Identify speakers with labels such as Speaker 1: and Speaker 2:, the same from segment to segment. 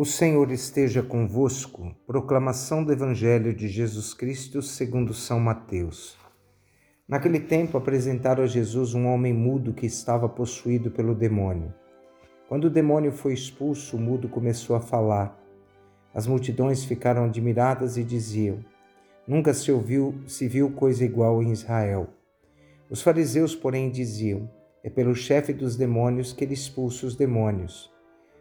Speaker 1: O Senhor esteja convosco. Proclamação do Evangelho de Jesus Cristo segundo São Mateus. Naquele tempo apresentaram a Jesus um homem mudo que estava possuído pelo demônio. Quando o demônio foi expulso, o mudo começou a falar. As multidões ficaram admiradas e diziam: Nunca se ouviu, se viu coisa igual em Israel. Os fariseus, porém, diziam: É pelo chefe dos demônios que ele expulsa os demônios.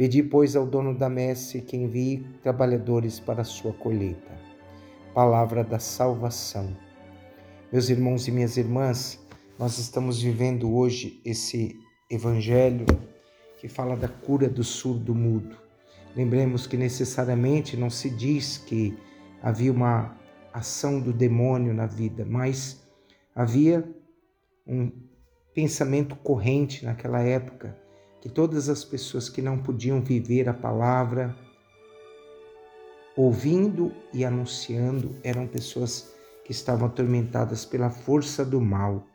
Speaker 1: Pedi, pois, ao dono da messe que envie trabalhadores para a sua colheita. Palavra da salvação. Meus irmãos e minhas irmãs, nós estamos vivendo hoje esse evangelho que fala da cura do surdo mudo. Lembremos que necessariamente não se diz que havia uma ação do demônio na vida, mas havia um pensamento corrente naquela época que todas as pessoas que não podiam viver a palavra, ouvindo e anunciando, eram pessoas que estavam atormentadas pela força do mal.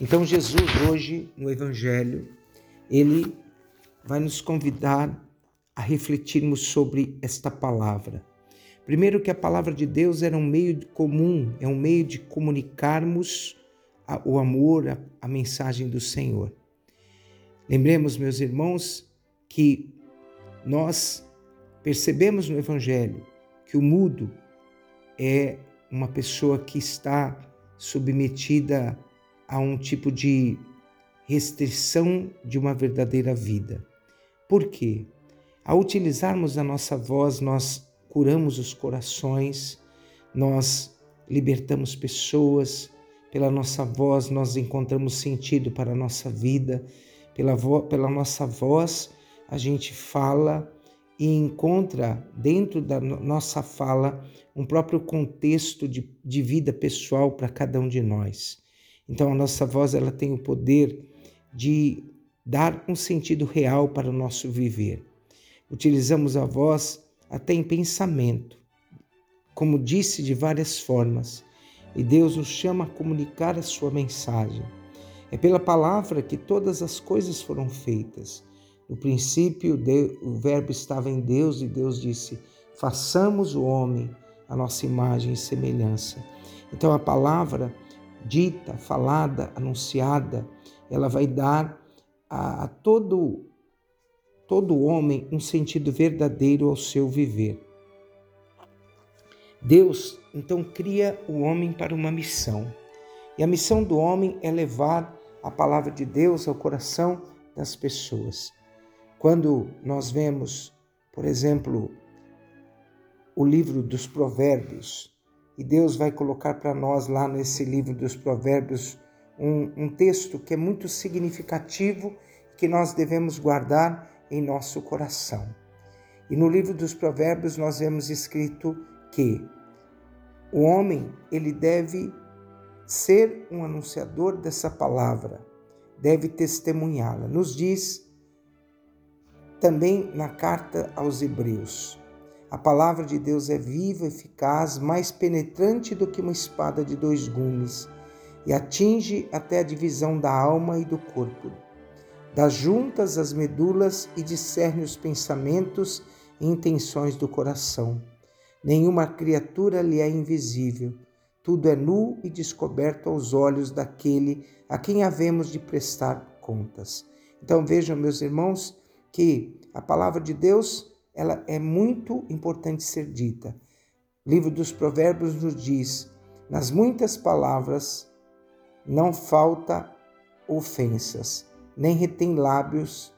Speaker 1: Então, Jesus, hoje, no Evangelho, ele vai nos convidar a refletirmos sobre esta palavra. Primeiro, que a palavra de Deus era um meio comum, é um meio de comunicarmos o amor, a, a mensagem do Senhor. Lembremos, meus irmãos, que nós percebemos no Evangelho que o mudo é uma pessoa que está submetida a um tipo de restrição de uma verdadeira vida. Por quê? Ao utilizarmos a nossa voz, nós curamos os corações, nós libertamos pessoas, pela nossa voz nós encontramos sentido para a nossa vida pela, pela nossa voz, a gente fala e encontra dentro da nossa fala um próprio contexto de, de vida pessoal para cada um de nós. Então a nossa voz ela tem o poder de dar um sentido real para o nosso viver. Utilizamos a voz até em pensamento, como disse de várias formas, e Deus nos chama a comunicar a sua mensagem. É pela palavra que todas as coisas foram feitas. No princípio, o Verbo estava em Deus e Deus disse: façamos o homem a nossa imagem e semelhança. Então, a palavra dita, falada, anunciada, ela vai dar a, a todo todo homem um sentido verdadeiro ao seu viver. Deus então cria o homem para uma missão. E a missão do homem é levar a palavra de Deus ao coração das pessoas. Quando nós vemos, por exemplo, o livro dos Provérbios, e Deus vai colocar para nós lá nesse livro dos Provérbios um, um texto que é muito significativo que nós devemos guardar em nosso coração. E no livro dos Provérbios nós vemos escrito que o homem ele deve ser um anunciador dessa palavra, deve testemunhá-la. Nos diz também na carta aos Hebreus: a palavra de Deus é viva, eficaz, mais penetrante do que uma espada de dois gumes e atinge até a divisão da alma e do corpo, das juntas as medulas e discerne os pensamentos e intenções do coração. Nenhuma criatura lhe é invisível tudo é nu e descoberto aos olhos daquele a quem havemos de prestar contas. Então vejam, meus irmãos, que a palavra de Deus ela é muito importante ser dita. O livro dos Provérbios nos diz: nas muitas palavras não falta ofensas, nem retém lábios,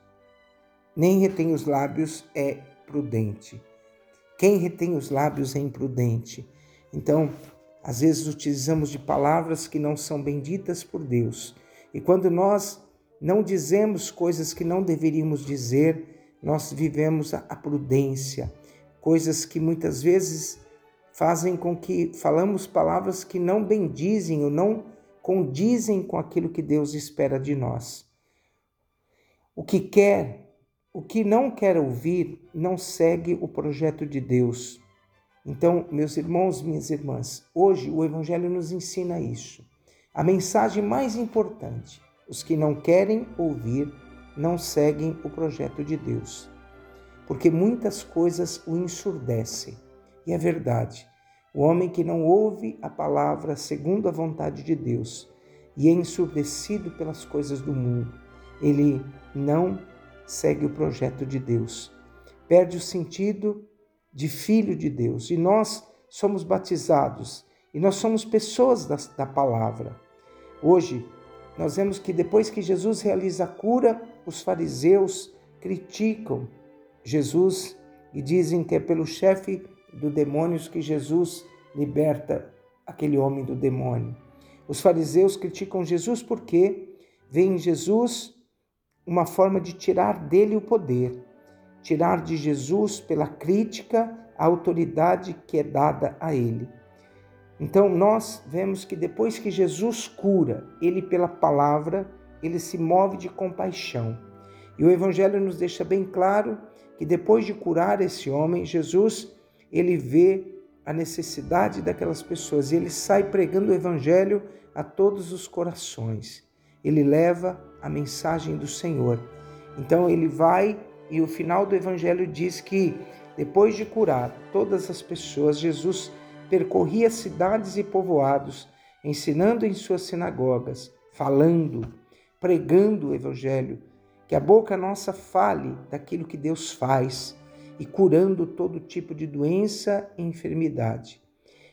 Speaker 1: nem retém os lábios é prudente. Quem retém os lábios é imprudente. Então, às vezes utilizamos de palavras que não são benditas por Deus. E quando nós não dizemos coisas que não deveríamos dizer, nós vivemos a prudência. coisas que muitas vezes fazem com que falamos palavras que não bendizem ou não condizem com aquilo que Deus espera de nós. O que quer, o que não quer ouvir, não segue o projeto de Deus. Então, meus irmãos, minhas irmãs, hoje o Evangelho nos ensina isso. A mensagem mais importante: os que não querem ouvir não seguem o projeto de Deus, porque muitas coisas o ensurdecem. E é verdade, o homem que não ouve a palavra segundo a vontade de Deus e é ensurdecido pelas coisas do mundo, ele não segue o projeto de Deus. Perde o sentido de filho de Deus. E nós somos batizados e nós somos pessoas da, da palavra. Hoje, nós vemos que depois que Jesus realiza a cura, os fariseus criticam Jesus e dizem que é pelo chefe do demônios que Jesus liberta aquele homem do demônio. Os fariseus criticam Jesus porque veem em Jesus uma forma de tirar dele o poder, tirar de Jesus pela crítica a autoridade que é dada a ele. Então nós vemos que depois que Jesus cura, ele pela palavra, ele se move de compaixão. E o evangelho nos deixa bem claro que depois de curar esse homem, Jesus ele vê a necessidade daquelas pessoas e ele sai pregando o evangelho a todos os corações. Ele leva a mensagem do Senhor. Então ele vai e o final do evangelho diz que depois de curar todas as pessoas, Jesus percorria cidades e povoados, ensinando em suas sinagogas, falando, pregando o evangelho, que a boca nossa fale daquilo que Deus faz e curando todo tipo de doença e enfermidade.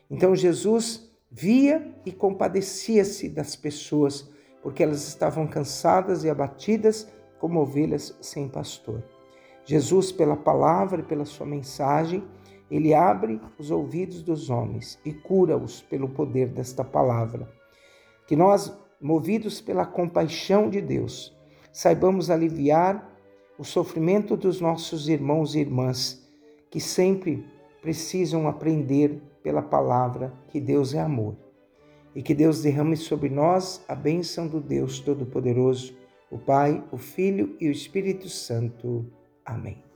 Speaker 1: Então Jesus via e compadecia-se das pessoas, porque elas estavam cansadas e abatidas como ovelhas sem pastor. Jesus, pela palavra e pela sua mensagem, ele abre os ouvidos dos homens e cura-os pelo poder desta palavra. Que nós, movidos pela compaixão de Deus, saibamos aliviar o sofrimento dos nossos irmãos e irmãs que sempre precisam aprender pela palavra que Deus é amor. E que Deus derrame sobre nós a bênção do Deus Todo-Poderoso, o Pai, o Filho e o Espírito Santo. Amém.